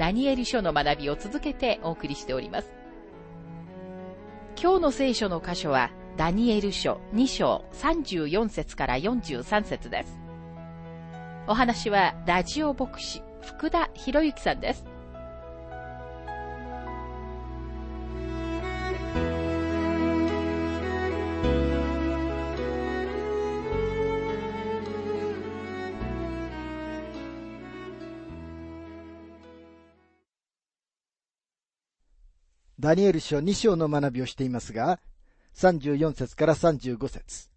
ダニエル書の学びを続けてお送りしております。今日の聖書の箇所は、ダニエル書2章34節から43節です。お話は、ラジオ牧師、福田博之さんです。ダニエル書2章の学びをしていますが、34節から35節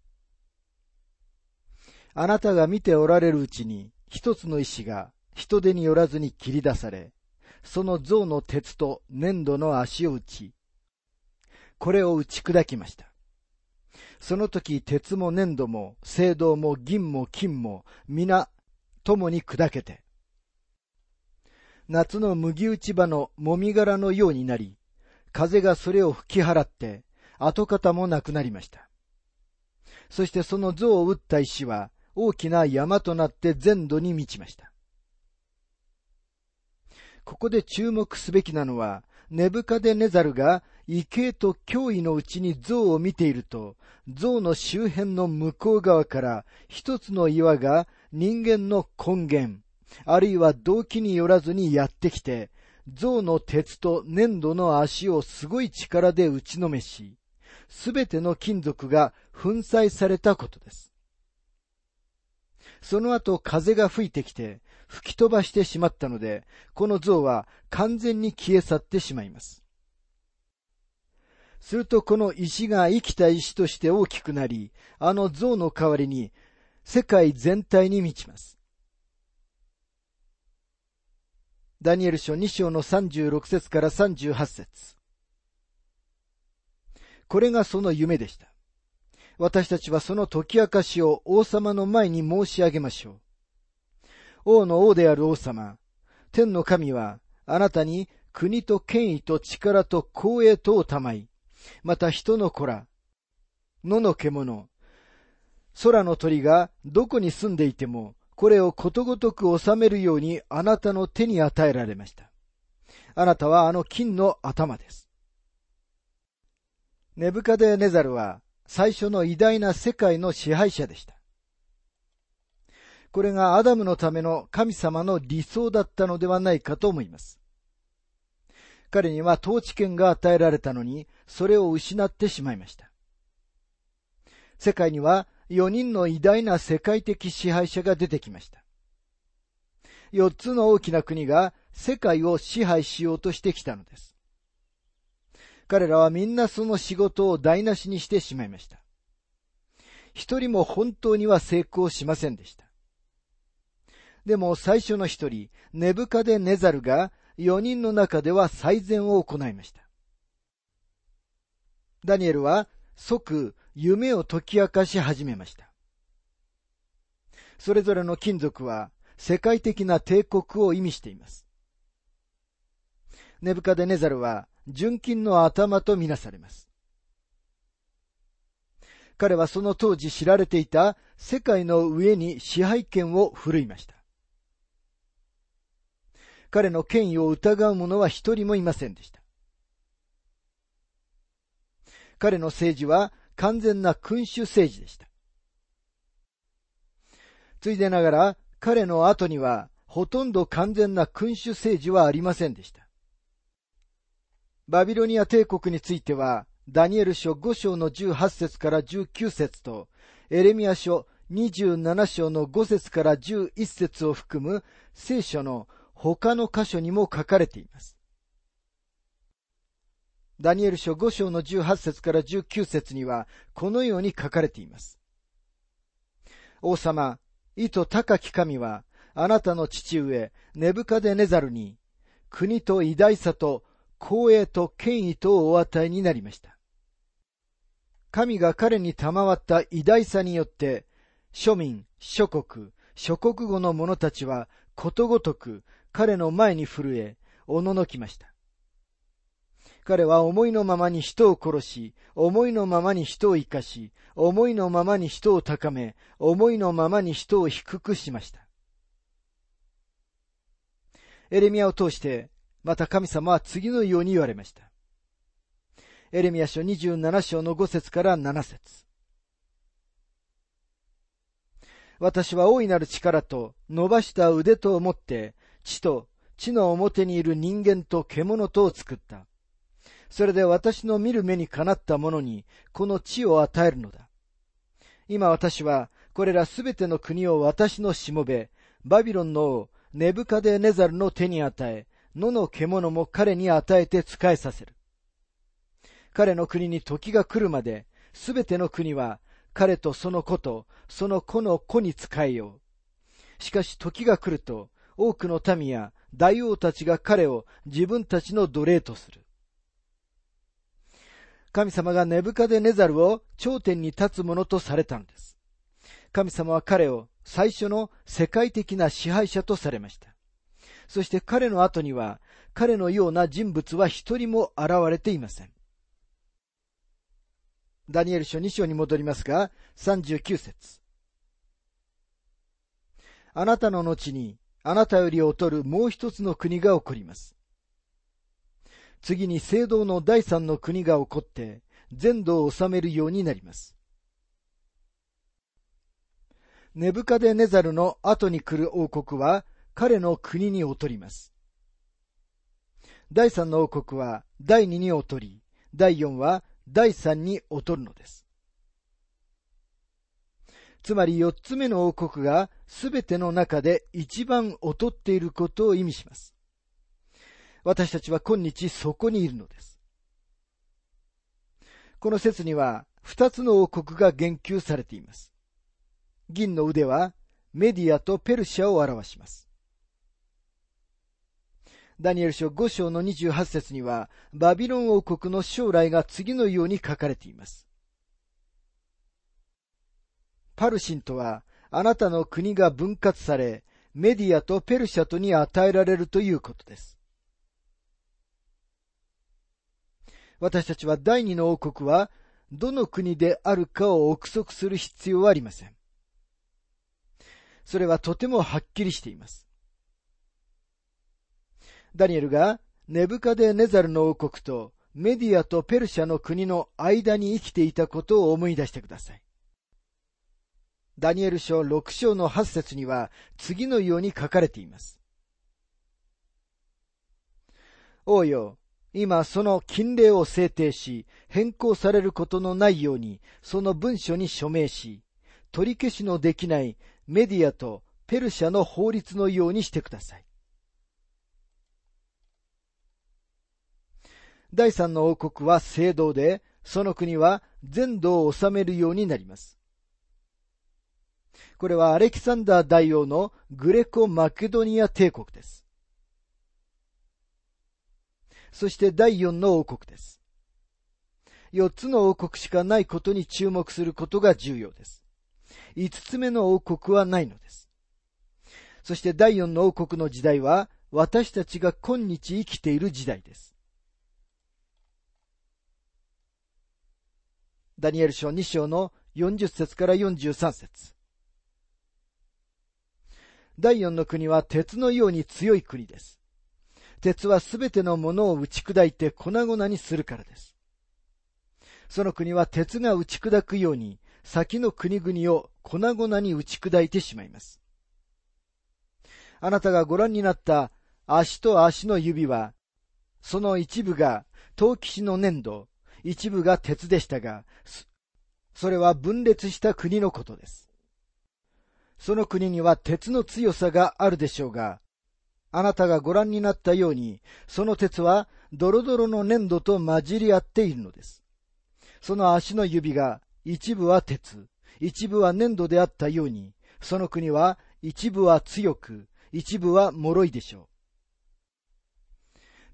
あなたが見ておられるうちに、一つの石が人手によらずに切り出され、その像の鉄と粘土の足を打ち、これを打ち砕きました。その時、鉄も粘土も、青銅も銀も金も、皆、共に砕けて、夏の麦打ち場のもみ殻のようになり、風がそれを吹き払って、跡形もなくなりました。そしてその像を打った石は大きな山となって全土に満ちました。ここで注目すべきなのは、ネブカデネザルが畏敬と脅威のうちに像を見ていると、像の周辺の向こう側から一つの岩が人間の根源、あるいは動機によらずにやってきて、象の鉄と粘土の足をすごい力で打ちのめし、すべての金属が粉砕されたことです。その後風が吹いてきて吹き飛ばしてしまったので、この像は完全に消え去ってしまいます。するとこの石が生きた石として大きくなり、あの像の代わりに世界全体に満ちます。ダニエル書2章の36節から38節これがその夢でした。私たちはその解き明かしを王様の前に申し上げましょう。王の王である王様、天の神はあなたに国と権威と力と光栄とをたまい、また人の子ら、野の獣、空の鳥がどこに住んでいてもこれをことごとく収めるようにあなたの手に与えられました。あなたはあの金の頭です。ネブカデネザルは最初の偉大な世界の支配者でした。これがアダムのための神様の理想だったのではないかと思います。彼には統治権が与えられたのに、それを失ってしまいました。世界には4人の偉大な世界的支配者が出てきました。4つの大きな国が世界を支配しようとしてきたのです。彼らはみんなその仕事を台無しにしてしまいました。一人も本当には成功しませんでした。でも最初の一人、ネブカデネザルが4人の中では最善を行いました。ダニエルは即夢を解き明かし始めました。それぞれの金属は世界的な帝国を意味しています。ネブカデネザルは純金の頭とみなされます。彼はその当時知られていた世界の上に支配権を振るいました。彼の権威を疑う者は一人もいませんでした。彼の政治は完全な君主政治でした。ついでながら、彼の後には、ほとんど完全な君主政治はありませんでした。バビロニア帝国については、ダニエル書5章の18節から19節と、エレミア書27章の5節から11節を含む聖書の他の箇所にも書かれています。ダニエル書5章の18節から19節には、このように書かれています。王様、意図高き神は、あなたの父上、ネブカデネザルに、国と偉大さと光栄と権威とお与えになりました。神が彼に賜った偉大さによって、庶民、諸国、諸国語の者たちはことごとく彼の前に震え、おののきました。彼は思いのままに人を殺し、思いのままに人を生かし、思いのままに人を高め、思いのままに人を低くしました。エレミアを通して、また神様は次のように言われました。エレミア書27章の5節から7節私は大いなる力と伸ばした腕と思って、地と地の表にいる人間と獣とを作った。それで私の見る目にかなった者に、この地を与えるのだ。今私は、これらすべての国を私のしもべ、バビロンの王、ネブカデネザルの手に与え、野の獣も彼に与えて仕えさせる。彼の国に時が来るまで、すべての国は、彼とその子と、その子の子に仕えよう。しかし時が来ると、多くの民や大王たちが彼を自分たちの奴隷とする。神様がネブカデネザルを頂点に立つものとされたのです。神様は彼を最初の世界的な支配者とされました。そして彼の後には彼のような人物は一人も現れていません。ダニエル書2章に戻りますが、39節あなたの後に、あなたより劣るもう一つの国が起こります。次に聖堂の第三の国が起こって、全土を治めるようになります。ネブカデネザルの後に来る王国は、彼の国に劣ります。第三の王国は第二に劣り、第四は第三に劣るのです。つまり四つ目の王国がすべての中で一番劣っていることを意味します。私たちは今日そこにいるのです。この説には二つの王国が言及されています。銀の腕はメディアとペルシャを表します。ダニエル書5章の28節には、バビロン王国の将来が次のように書かれています。パルシンとは、あなたの国が分割され、メディアとペルシャとに与えられるということです。私たちは第二の王国はどの国であるかを憶測する必要はありません。それはとてもはっきりしています。ダニエルがネブカデネザルの王国とメディアとペルシャの国の間に生きていたことを思い出してください。ダニエル書6章の8節には次のように書かれています。王よ、今その禁令を制定し、変更されることのないように、その文書に署名し、取り消しのできないメディアとペルシャの法律のようにしてください。第三の王国は聖堂で、その国は全土を治めるようになります。これはアレキサンダー大王のグレコ・マケドニア帝国です。そして第四の王国です。四つの王国しかないことに注目することが重要です。五つ目の王国はないのです。そして第四の王国の時代は私たちが今日生きている時代です。ダニエル書2章の40節から43節第四の国は鉄のように強い国です。鉄はすべてのものを打ち砕いて粉々にするからです。その国は鉄が打ち砕くように、先の国々を粉々に打ち砕いてしまいます。あなたがご覧になった足と足の指は、その一部が陶器師の粘土、一部が鉄でしたが、それは分裂した国のことです。その国には鉄の強さがあるでしょうが、あなたがご覧になったように、その鉄はドロドロの粘土と混じり合っているのです。その足の指が一部は鉄、一部は粘土であったように、その国は一部は強く、一部は脆いでしょう。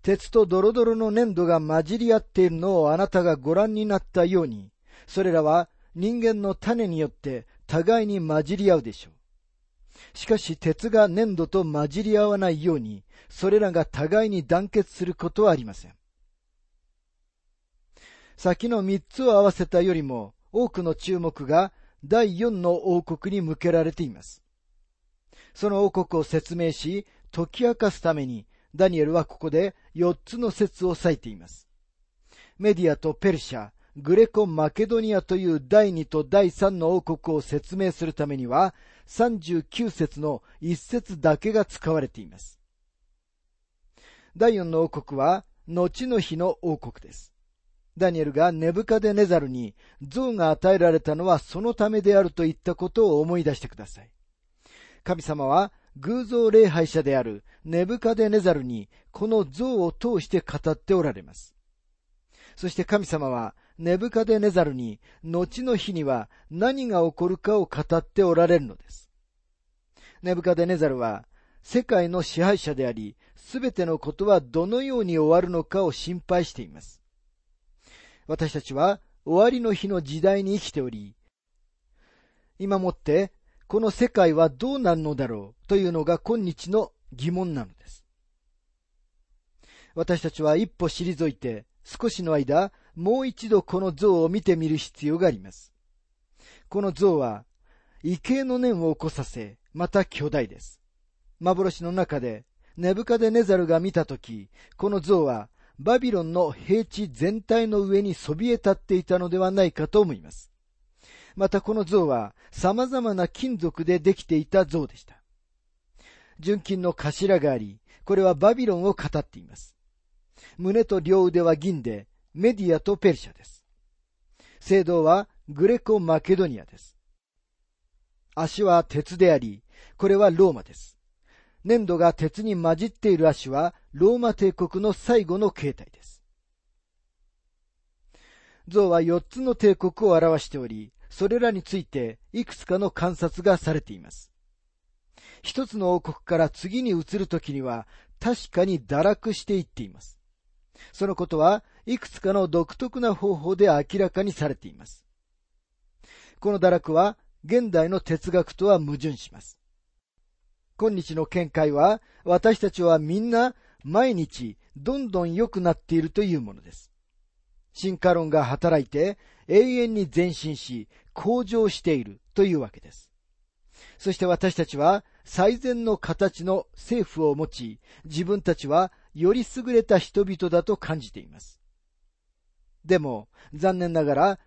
鉄とドロドロの粘土が混じり合っているのをあなたがご覧になったように、それらは人間の種によって互いに混じり合うでしょう。しかし鉄が粘土と混じり合わないように、それらが互いに団結することはありません。先の三つを合わせたよりも多くの注目が第四の王国に向けられています。その王国を説明し、解き明かすためにダニエルはここで4つの説を割いています。メディアとペルシャ、グレコ・マケドニアという第2と第3の王国を説明するためには、39節の1節だけが使われています。第4の王国は、後の日の王国です。ダニエルがネブカデネザルに像が与えられたのはそのためであるといったことを思い出してください。神様は偶像礼拝者であるネブカデネザルにこの像を通して語っておられます。そして神様はネブカデネザルに後の日には何が起こるかを語っておられるのです。ネブカデネザルは世界の支配者であり、すべてのことはどのように終わるのかを心配しています。私たちは終わりの日の時代に生きており、今もってこの世界はどうなるのだろうというのが今日の疑問なのです。私たちは一歩退いて少しの間、もう一度この像を見てみる必要があります。この像は、畏敬の念を起こさせ、また巨大です。幻の中で、ネブカデネザルが見たとき、この像は、バビロンの平地全体の上にそびえ立っていたのではないかと思います。またこの像は様々な金属でできていた像でした。純金の頭があり、これはバビロンを語っています。胸と両腕は銀で、メディアとペルシャです。聖堂はグレコ・マケドニアです。足は鉄であり、これはローマです。粘土が鉄に混じっている足はローマ帝国の最後の形態です。像は4つの帝国を表しており、それらについていくつかの観察がされています。一つの王国から次に移るときには確かに堕落していっています。そのことはいくつかの独特な方法で明らかにされています。この堕落は現代の哲学とは矛盾します。今日の見解は私たちはみんな毎日どんどん良くなっているというものです。進化論が働いて永遠に前進し、向上しているというわけです。そして私たちは最善の形の政府を持ち、自分たちはより優れた人々だと感じています。でも、残念ながら、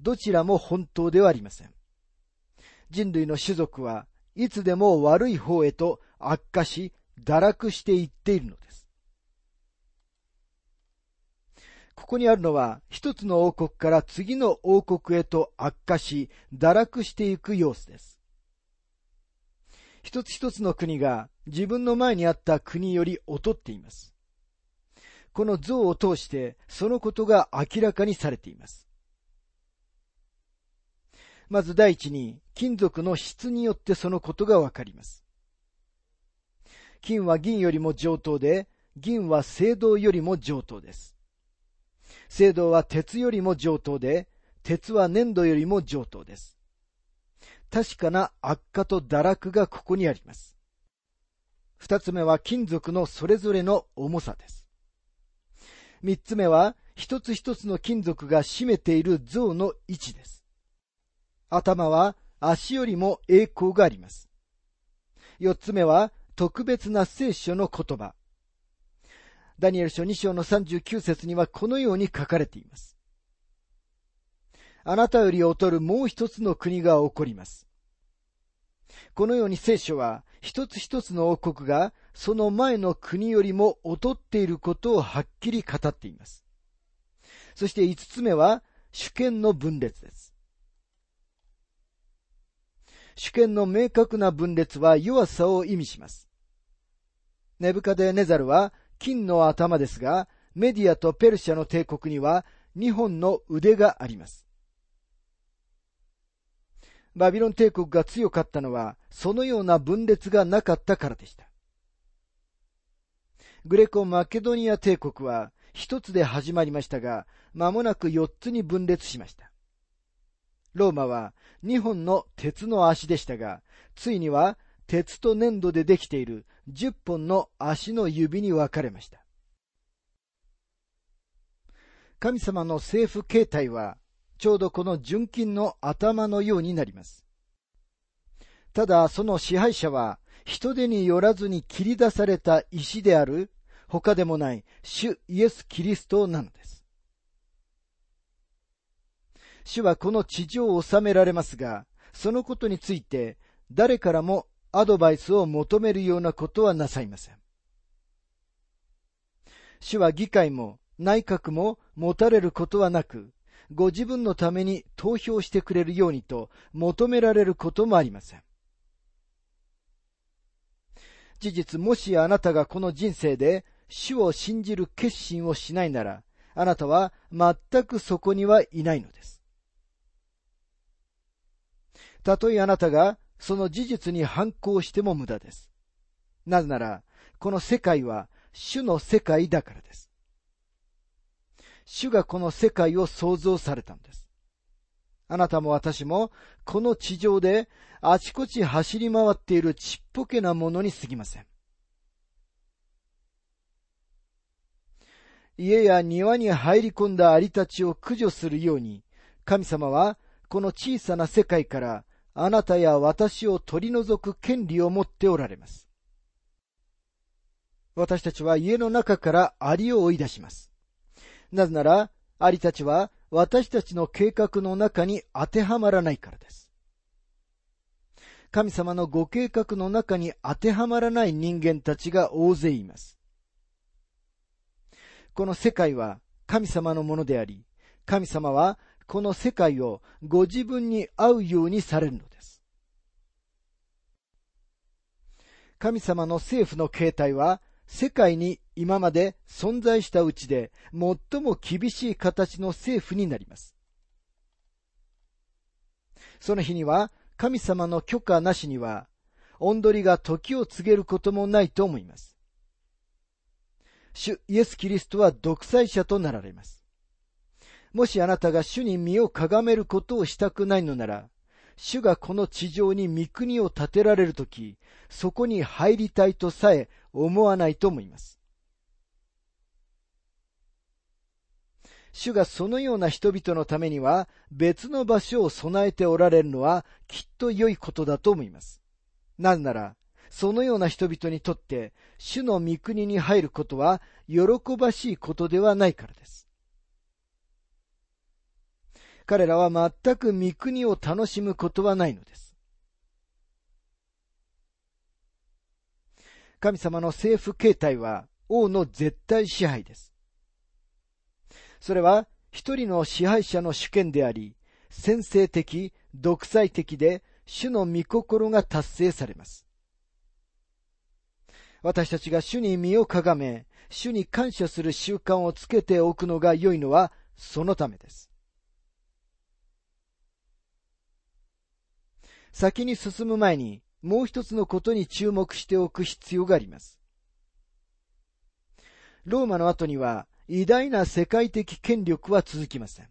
どちらも本当ではありません。人類の種族はいつでも悪い方へと悪化し、堕落していっているのです。ここにあるのは、一つの王国から次の王国へと悪化し、堕落していく様子です。一つ一つの国が自分の前にあった国より劣っています。この像を通してそのことが明らかにされています。まず第一に、金属の質によってそのことがわかります。金は銀よりも上等で、銀は青銅よりも上等です。青銅は鉄よりも上等で、鉄は粘土よりも上等です。確かな悪化と堕落がここにあります。二つ目は金属のそれぞれの重さです。三つ目は一つ一つの金属が占めている像の位置です。頭は足よりも栄光があります。四つ目は特別な聖書の言葉。ダニエル書2章の39節にはこのように書かれています。あなたより劣るもう一つの国が起こります。このように聖書は一つ一つの王国がその前の国よりも劣っていることをはっきり語っています。そして五つ目は主権の分裂です。主権の明確な分裂は弱さを意味します。ネブカデネザルは金の頭ですが、メディアとペルシャの帝国には2本の腕があります。バビロン帝国が強かったのは、そのような分裂がなかったからでした。グレコ・マケドニア帝国は一つで始まりましたが、間もなく四つに分裂しました。ローマは二本の鉄の足でしたが、ついには鉄と粘土でできている十本の足の指に分かれました。神様の政府形態は、ちょうどこの純金の頭のようになります。ただ、その支配者は、人手によらずに切り出された石である、他でもない主イエス・キリストなのです。主はこの地上を治められますが、そのことについて誰からもアドバイスを求めるようなことはなさいません。主は議会も内閣も持たれることはなく、ご自分のために投票してくれるようにと求められることもありません。事実、もしあなたがこの人生で主を信じる決心をしないなら、あなたは全くそこにはいないのです。たとえあなたがその事実に反抗しても無駄です。なぜなら、この世界は主の世界だからです。主がこの世界を創造されたんです。あなたも私もこの地上であちこち走り回っているちっぽけなものに過ぎません。家や庭に入り込んだアリたちを駆除するように、神様はこの小さな世界からあなたや私を取り除く権利を持っておられます。私たちは家の中からアリを追い出します。なぜなら、アリたちは私たちの計画の中に当てはまらないからです。神様のご計画の中に当てはまらない人間たちが大勢います。この世界は神様のものであり、神様はこの世界をご自分に合うようにされるのです。神様の政府の形態は世界に今まで存在したうちで最も厳しい形の政府になります。その日には神様の許可なしには、おんどりが時を告げることもないと思います。主イエス・キリストは独裁者となられます。もしあなたが主に身をかがめることをしたくないのなら、主がこの地上に御国を建てられるとき、そこに入りたいとさえ思わないと思います。主がそのような人々のためには別の場所を備えておられるのはきっと良いことだと思います。なぜなら、そのような人々にとって主の御国に入ることは喜ばしいことではないからです。彼らは全く御国を楽しむことはないのです。神様の政府形態は王の絶対支配です。それは一人の支配者の主権であり、先制的、独裁的で、主の御心が達成されます。私たちが主に身をかがめ、主に感謝する習慣をつけておくのが良いのはそのためです。先に進む前にもう一つのことに注目しておく必要があります。ローマの後には偉大な世界的権力は続きません。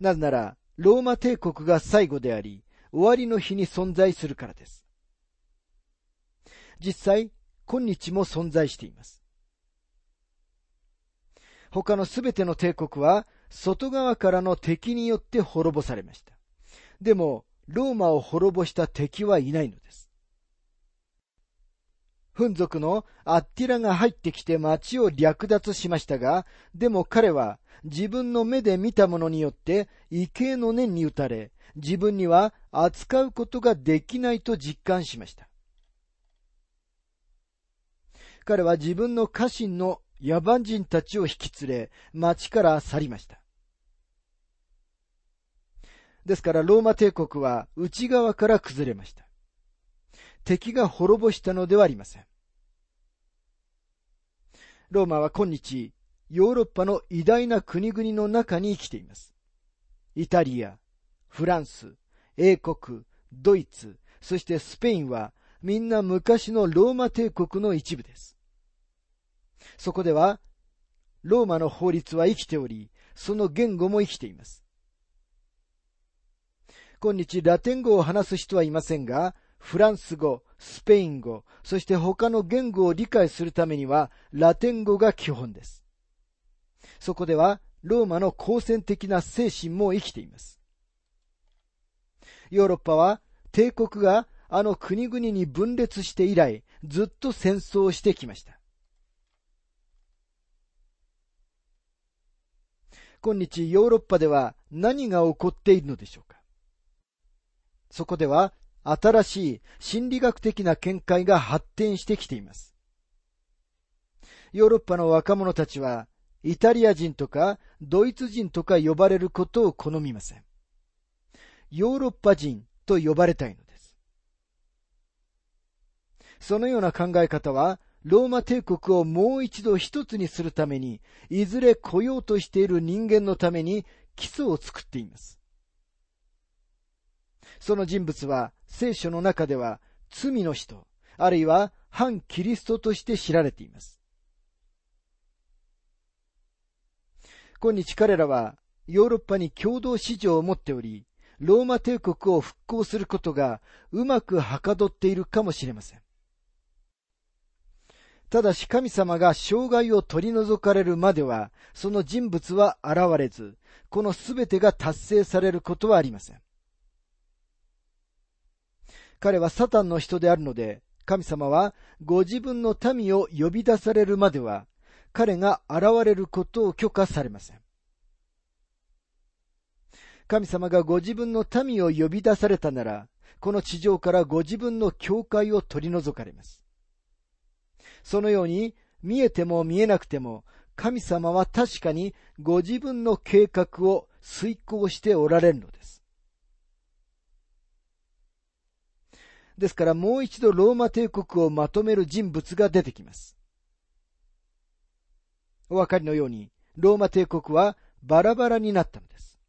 なぜなら、ローマ帝国が最後であり、終わりの日に存在するからです。実際、今日も存在しています。他のすべての帝国は、外側からの敵によって滅ぼされました。でも、ローマを滅ぼした敵はいないのです。奮族のアッティラが入ってきて町を略奪しましたが、でも彼は自分の目で見たものによって畏敬の念に打たれ、自分には扱うことができないと実感しました。彼は自分の家臣の野蛮人たちを引き連れ、町から去りました。ですからローマ帝国は内側から崩れました。敵が滅ぼしたのではありません。ローマは今日、ヨーロッパの偉大な国々の中に生きています。イタリア、フランス、英国、ドイツ、そしてスペインはみんな昔のローマ帝国の一部です。そこでは、ローマの法律は生きており、その言語も生きています。今日ラテン語を話す人はいませんが、フランス語、スペイン語、そして他の言語を理解するためには、ラテン語が基本です。そこでは、ローマの好戦的な精神も生きています。ヨーロッパは、帝国があの国々に分裂して以来、ずっと戦争をしてきました。今日ヨーロッパでは何が起こっているのでしょうかそこでは新しい心理学的な見解が発展してきています。ヨーロッパの若者たちはイタリア人とかドイツ人とか呼ばれることを好みません。ヨーロッパ人と呼ばれたいのです。そのような考え方はローマ帝国をもう一度一つにするために、いずれ来ようとしている人間のために基礎を作っています。その人物は聖書の中では罪の人、あるいは反キリストとして知られています。今日彼らはヨーロッパに共同市場を持っており、ローマ帝国を復興することがうまくはかどっているかもしれません。ただし神様が障害を取り除かれるまでは、その人物は現れず、このすべてが達成されることはありません。彼はサタンの人であるので、神様はご自分の民を呼び出されるまでは、彼が現れることを許可されません。神様がご自分の民を呼び出されたなら、この地上からご自分の教会を取り除かれます。そのように見えても見えなくても神様は確かにご自分の計画を遂行しておられるのです。ですからもう一度ローマ帝国をまとめる人物が出てきます。お分かりのように、ローマ帝国はバラバラになったのです。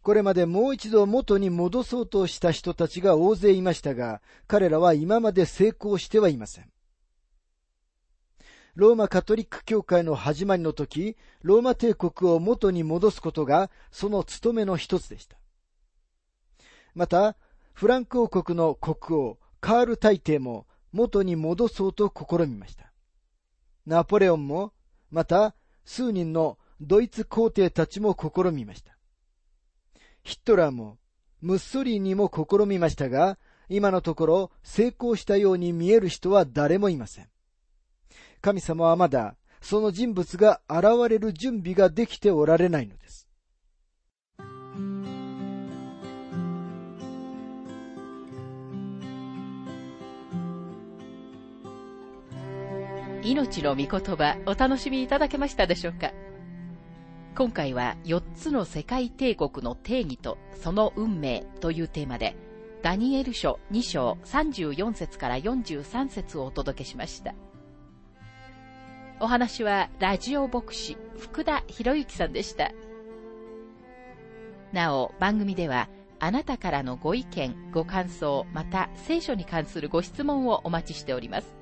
これまでもう一度元に戻そうとした人たちが大勢いましたが、彼らは今まで成功してはいません。ローマカトリック教会の始まりの時、ローマ帝国を元に戻すことがその務めの一つでした。また、フランク王国の国王、カール大帝も元に戻そうと試みました。ナポレオンも、また、数人のドイツ皇帝たちも試みました。ヒットラーも、ムッソリーニも試みましたが、今のところ成功したように見える人は誰もいません。神様はまだその人物が現れる準備ができておられないのです。命の御言葉お楽しみいただけましたでしょうか？今回は4つの世界帝国の定義とその運命というテーマでダニエル書2章34節から43節をお届けしました。お話はラジオ牧師福田博之さんでした。なお、番組ではあなたからのご意見、ご感想、また聖書に関するご質問をお待ちしております。